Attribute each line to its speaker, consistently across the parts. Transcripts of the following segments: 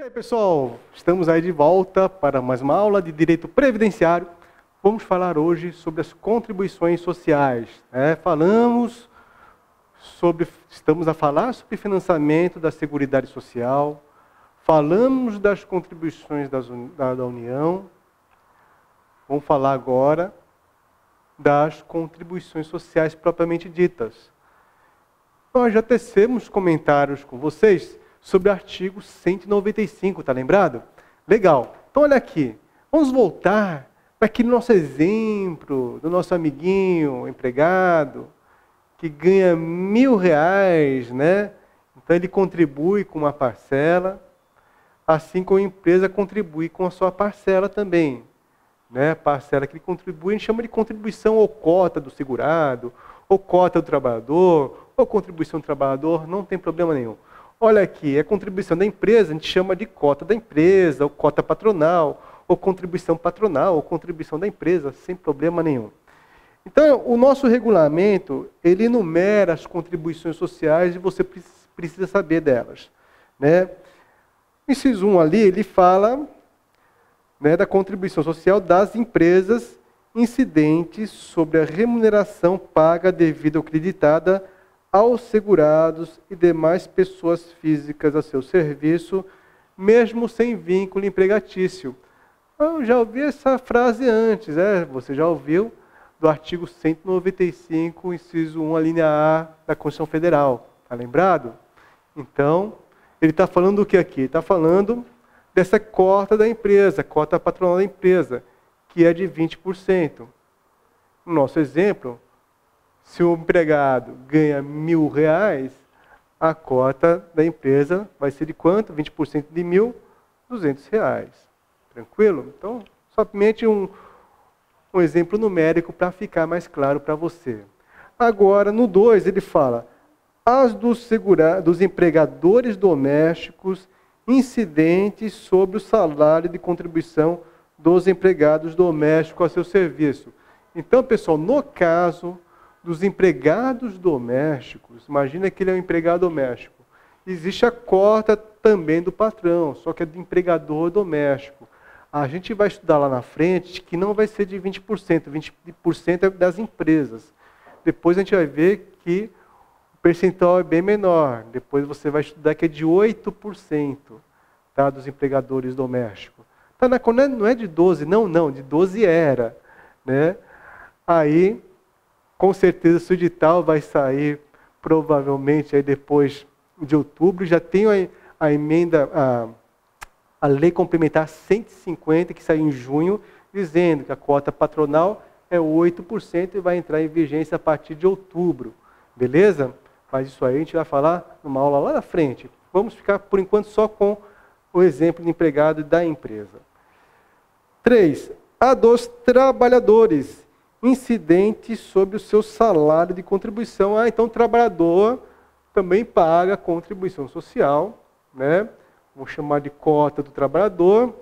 Speaker 1: E aí, pessoal, estamos aí de volta para mais uma aula de direito previdenciário. Vamos falar hoje sobre as contribuições sociais. Né? Falamos sobre, estamos a falar sobre financiamento da Seguridade Social, falamos das contribuições das, da, da União, vamos falar agora das contribuições sociais propriamente ditas. Nós já tecemos comentários com vocês sobre o artigo 195, tá lembrado? Legal. Então olha aqui. Vamos voltar para aquele nosso exemplo do nosso amiguinho empregado que ganha mil reais, né? Então ele contribui com uma parcela, assim como a empresa contribui com a sua parcela também. Né? Parcela que ele contribui, a gente chama de contribuição ou cota do segurado, ou cota do trabalhador, ou contribuição do trabalhador, não tem problema nenhum. Olha aqui, a contribuição da empresa a gente chama de cota da empresa, ou cota patronal, ou contribuição patronal, ou contribuição da empresa, sem problema nenhum. Então, o nosso regulamento, ele enumera as contribuições sociais e você precisa saber delas. Né? Inciso 1 ali, ele fala né, da contribuição social das empresas incidentes sobre a remuneração paga devida ou creditada aos segurados e demais pessoas físicas a seu serviço, mesmo sem vínculo empregatício. Eu já ouvi essa frase antes, é? você já ouviu do artigo 195, inciso 1, a linha A da Constituição Federal. Está lembrado? Então, ele está falando do que aqui? Está falando dessa cota da empresa, cota patronal da empresa, que é de 20%. No nosso exemplo, se o empregado ganha mil reais, a cota da empresa vai ser de quanto? 20% de mil, 200 reais. Tranquilo? Então, somente um, um exemplo numérico para ficar mais claro para você. Agora, no 2, ele fala: as dos, segura... dos empregadores domésticos incidentes sobre o salário de contribuição dos empregados domésticos a seu serviço. Então, pessoal, no caso dos empregados domésticos, imagina que ele é um empregado doméstico. Existe a cota também do patrão, só que é do empregador doméstico. A gente vai estudar lá na frente que não vai ser de 20%, 20% é das empresas. Depois a gente vai ver que o percentual é bem menor. Depois você vai estudar que é de 8% tá, dos empregadores domésticos. Tá não é de 12, não, não, de 12 era. Né? Aí com certeza o edital vai sair provavelmente aí depois de outubro. Já tenho a, a emenda, a, a lei complementar 150, que saiu em junho, dizendo que a cota patronal é 8% e vai entrar em vigência a partir de outubro. Beleza? Mas isso aí a gente vai falar numa aula lá na frente. Vamos ficar, por enquanto, só com o exemplo de empregado da empresa. 3. A dos trabalhadores incidente sobre o seu salário de contribuição. Ah, então o trabalhador também paga contribuição social, né? Vou chamar de cota do trabalhador.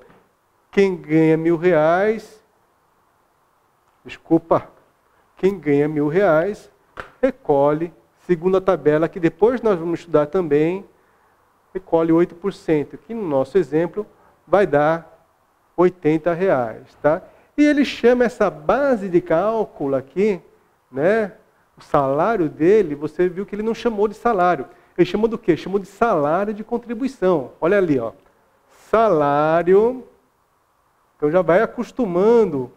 Speaker 1: Quem ganha mil reais, desculpa, quem ganha mil reais recolhe, segundo a tabela que depois nós vamos estudar também, recolhe 8%, que no nosso exemplo vai dar 80 reais, tá? E ele chama essa base de cálculo aqui, né? O salário dele, você viu que ele não chamou de salário. Ele chamou do quê? Chamou de salário de contribuição. Olha ali, ó. Salário. Então já vai acostumando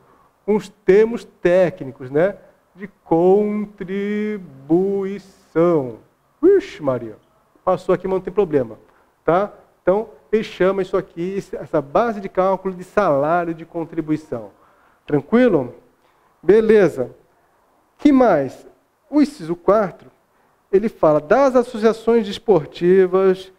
Speaker 1: com os termos técnicos, né? De contribuição. Ixi, Maria. Passou aqui, mas não tem problema. Tá? Então, ele chama isso aqui, essa base de cálculo de salário de contribuição. Tranquilo? Beleza. que mais? O inciso 4, ele fala das associações desportivas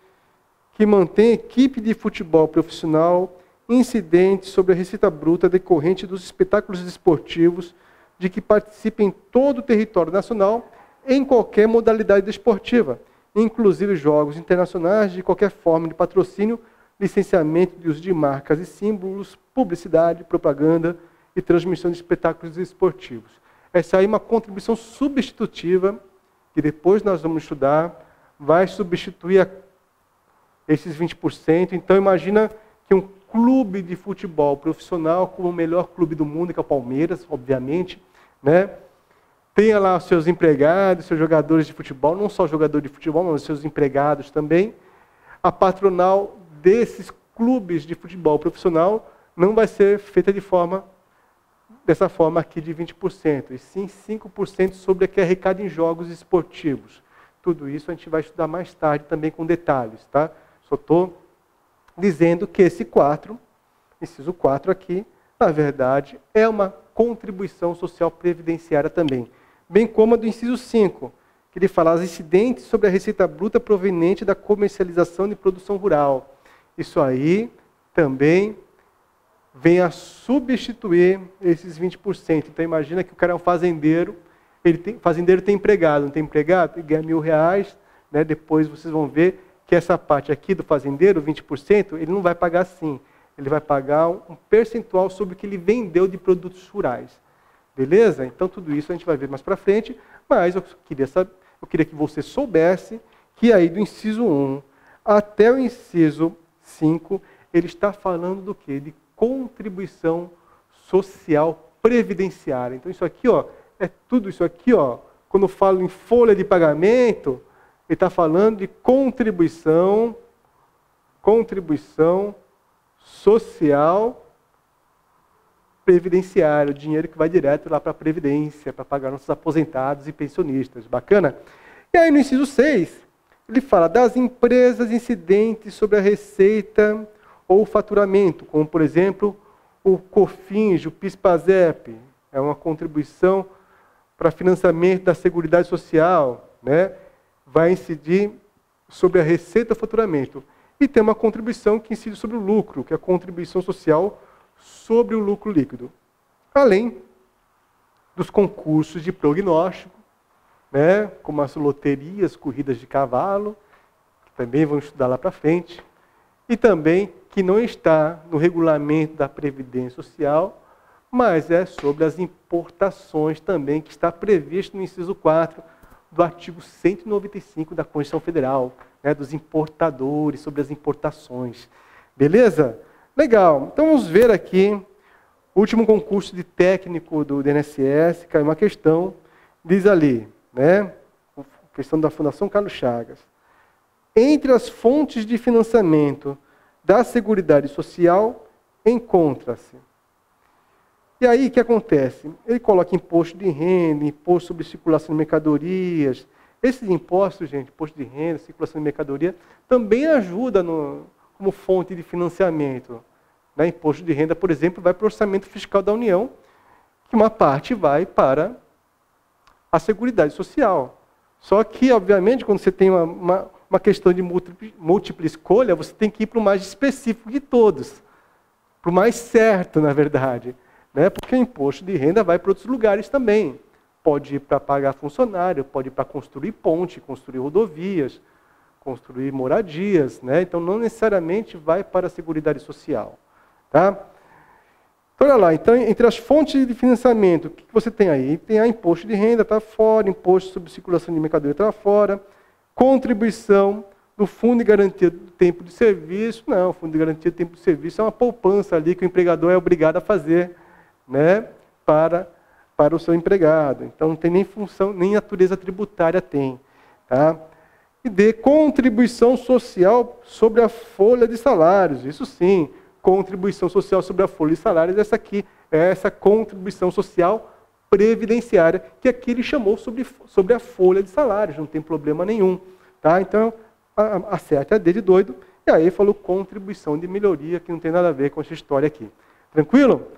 Speaker 1: que mantêm equipe de futebol profissional incidentes sobre a receita bruta decorrente dos espetáculos desportivos de que participa em todo o território nacional em qualquer modalidade desportiva, inclusive jogos internacionais de qualquer forma de patrocínio, licenciamento de uso de marcas e símbolos, publicidade, propaganda, e transmissão de espetáculos esportivos. Essa aí é uma contribuição substitutiva, que depois nós vamos estudar, vai substituir esses 20%. Então imagina que um clube de futebol profissional, como o melhor clube do mundo, que é o Palmeiras, obviamente, né? tenha lá os seus empregados, seus jogadores de futebol, não só jogador de futebol, mas os seus empregados também. A patronal desses clubes de futebol profissional não vai ser feita de forma dessa forma aqui de 20%, e sim 5% sobre o que é arrecada em jogos esportivos. Tudo isso a gente vai estudar mais tarde também com detalhes, tá? Só estou dizendo que esse 4, inciso 4 aqui, na verdade, é uma contribuição social previdenciária também. Bem como a do inciso 5, que ele fala as incidentes sobre a receita bruta proveniente da comercialização de produção rural. Isso aí também vem a substituir esses 20%. Então imagina que o cara é um fazendeiro, ele tem, fazendeiro tem empregado, não tem empregado, ele ganha mil reais, né? depois vocês vão ver que essa parte aqui do fazendeiro, 20%, ele não vai pagar assim. Ele vai pagar um percentual sobre o que ele vendeu de produtos rurais. Beleza? Então tudo isso a gente vai ver mais para frente, mas eu queria, saber, eu queria que você soubesse que aí do inciso 1 até o inciso 5, ele está falando do quê? De contribuição social previdenciária. Então isso aqui, ó, é tudo isso aqui, ó. Quando eu falo em folha de pagamento, ele está falando de contribuição, contribuição social previdenciária, o dinheiro que vai direto lá para a previdência, para pagar nossos aposentados e pensionistas. Bacana? E aí no inciso 6, ele fala das empresas incidentes sobre a receita ou faturamento, como por exemplo o COFINS, o PIS-PASEP, é uma contribuição para financiamento da Seguridade Social, né? vai incidir sobre a receita faturamento. E tem uma contribuição que incide sobre o lucro, que é a contribuição social sobre o lucro líquido. Além dos concursos de prognóstico, né, como as loterias, corridas de cavalo, que também vamos estudar lá para frente, e também que não está no regulamento da Previdência Social, mas é sobre as importações também, que está previsto no inciso 4 do artigo 195 da Constituição Federal, né, dos importadores, sobre as importações. Beleza? Legal. Então vamos ver aqui último concurso de técnico do DNSS, caiu uma questão, diz ali, né? Questão da Fundação Carlos Chagas. Entre as fontes de financiamento da Seguridade Social encontra-se. E aí o que acontece? Ele coloca imposto de renda, imposto sobre circulação de mercadorias. Esses impostos, gente, imposto de renda, circulação de mercadoria, também ajuda no, como fonte de financiamento. Né? Imposto de renda, por exemplo, vai para o orçamento fiscal da União, que uma parte vai para a Seguridade Social. Só que, obviamente, quando você tem uma, uma uma questão de múltipla escolha, você tem que ir para o mais específico de todos, para o mais certo, na verdade. Né? Porque o imposto de renda vai para outros lugares também. Pode ir para pagar funcionário, pode ir para construir ponte, construir rodovias, construir moradias. Né? Então, não necessariamente vai para a Seguridade Social. Tá? Então, olha lá, então, entre as fontes de financiamento, o que você tem aí? Tem a imposto de renda, está fora, imposto sobre circulação de mercadoria está fora, contribuição do Fundo de Garantia do Tempo de Serviço. Não, o Fundo de Garantia do Tempo de Serviço é uma poupança ali que o empregador é obrigado a fazer né, para, para o seu empregado. Então não tem nem função, nem natureza tributária tem. Tá? E de contribuição social sobre a folha de salários. Isso sim, contribuição social sobre a folha de salários, essa aqui é essa contribuição social previdenciária, que aqui ele chamou sobre, sobre a folha de salários, não tem problema nenhum. Tá? Então, acerte a D de doido, e aí falou contribuição de melhoria, que não tem nada a ver com essa história aqui. Tranquilo?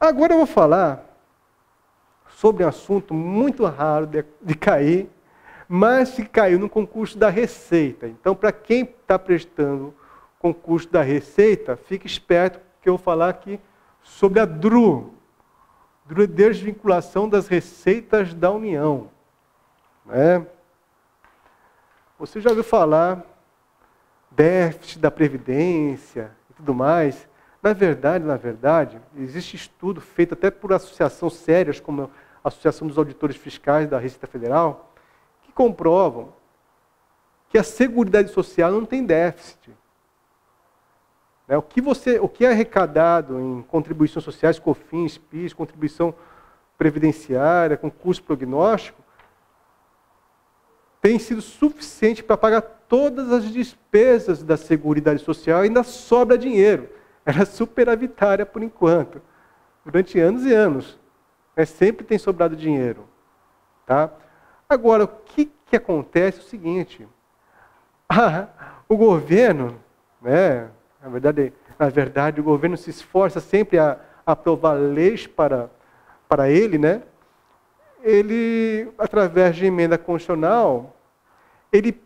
Speaker 1: Agora eu vou falar sobre um assunto muito raro de, de cair, mas que caiu no concurso da Receita. Então, para quem está prestando concurso da Receita, fique esperto que eu vou falar aqui sobre a DRU, desvinculação das receitas da União. Né? Você já ouviu falar déficit da Previdência e tudo mais? Na verdade, na verdade, existe estudo feito até por associações sérias, como a Associação dos Auditores Fiscais da Receita Federal, que comprovam que a Seguridade Social não tem déficit. Né? O, que você, o que é arrecadado em contribuições sociais, COFINS, PIS, contribuição previdenciária, concurso prognóstico, tem sido suficiente para pagar todas as despesas da Seguridade Social e ainda sobra dinheiro. Ela é superavitária por enquanto, durante anos e anos. Né? Sempre tem sobrado dinheiro. Tá? Agora, o que, que acontece é o seguinte: o governo, né, na, verdade, na verdade, o governo se esforça sempre a, aprovar leis para, para ele, né? ele, através de emenda constitucional, ele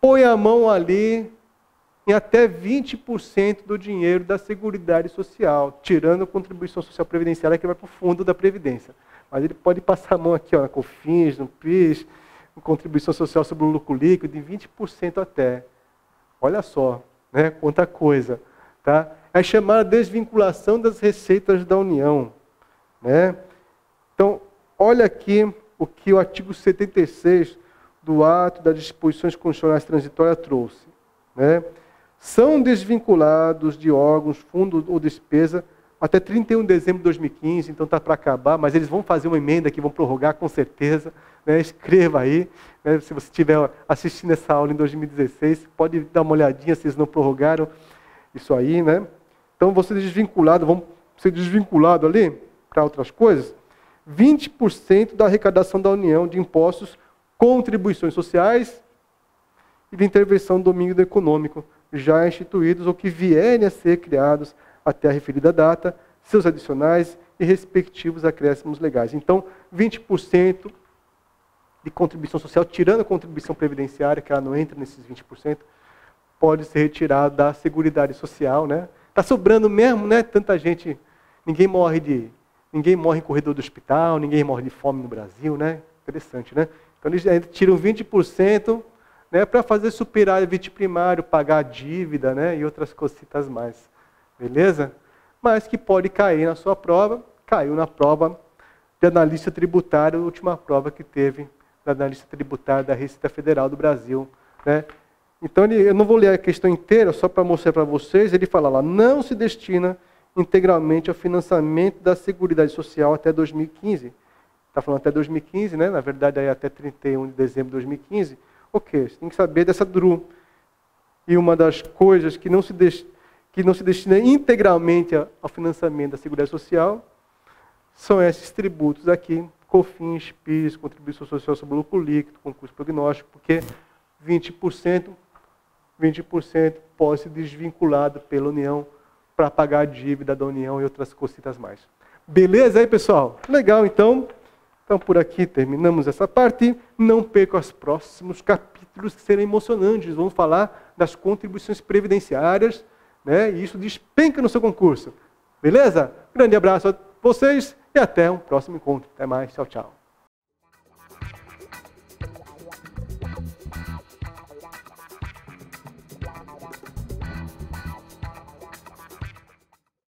Speaker 1: põe a mão ali em até 20% do dinheiro da Seguridade Social, tirando a contribuição social previdenciária que vai para o fundo da Previdência. Mas ele pode passar a mão aqui, ó, na COFINS, no PIS, contribuição social sobre o lucro líquido, de 20% até. Olha só, né, quanta coisa. Tá? É chamada desvinculação das receitas da União. Né? Então, olha aqui o que o artigo 76 do ato das disposições constitucionais transitórias trouxe. Né? São desvinculados de órgãos, fundo ou despesa até 31 de dezembro de 2015, então está para acabar, mas eles vão fazer uma emenda que vão prorrogar com certeza. Né? Escreva aí, né? se você estiver assistindo essa aula em 2016, pode dar uma olhadinha se eles não prorrogaram isso aí. Né? Então, você desvinculado, vão ser desvinculado ali para outras coisas, 20% da arrecadação da União de impostos, contribuições sociais e de intervenção do domínio econômico já instituídos ou que vierem a ser criados até a referida data, seus adicionais e respectivos acréscimos legais. Então, 20% de contribuição social, tirando a contribuição previdenciária, que ela não entra nesses 20%, pode ser retirado da Seguridade Social, né? Está sobrando mesmo, né? Tanta gente, ninguém morre de, ninguém morre em corredor do hospital, ninguém morre de fome no Brasil, né? Interessante, né? Então eles tiram 20% né, para fazer superávit primário, pagar a dívida né, e outras cositas mais. Beleza? Mas que pode cair na sua prova, caiu na prova de analista tributário, última prova que teve da analista tributária da Receita Federal do Brasil. Né? Então, ele, eu não vou ler a questão inteira, só para mostrar para vocês, ele fala lá, não se destina integralmente ao financiamento da Seguridade Social até 2015. Está falando até 2015, né? na verdade, aí até 31 de dezembro de 2015 Ok, você tem que saber dessa DRU. E uma das coisas que não se, que não se destina integralmente ao financiamento da Seguridade Social são esses tributos aqui, COFINS, PIS, Contribuição Social sobre o Lucro Líquido, concurso prognóstico, porque 20%, 20% pode ser desvinculado pela União para pagar a dívida da União e outras cositas mais. Beleza aí, pessoal? Legal, então. Então, por aqui terminamos essa parte. Não perca os próximos capítulos que serão emocionantes. Vamos falar das contribuições previdenciárias, né? e isso despenca no seu concurso. Beleza? Grande abraço a vocês e até um próximo encontro. Até mais. Tchau, tchau.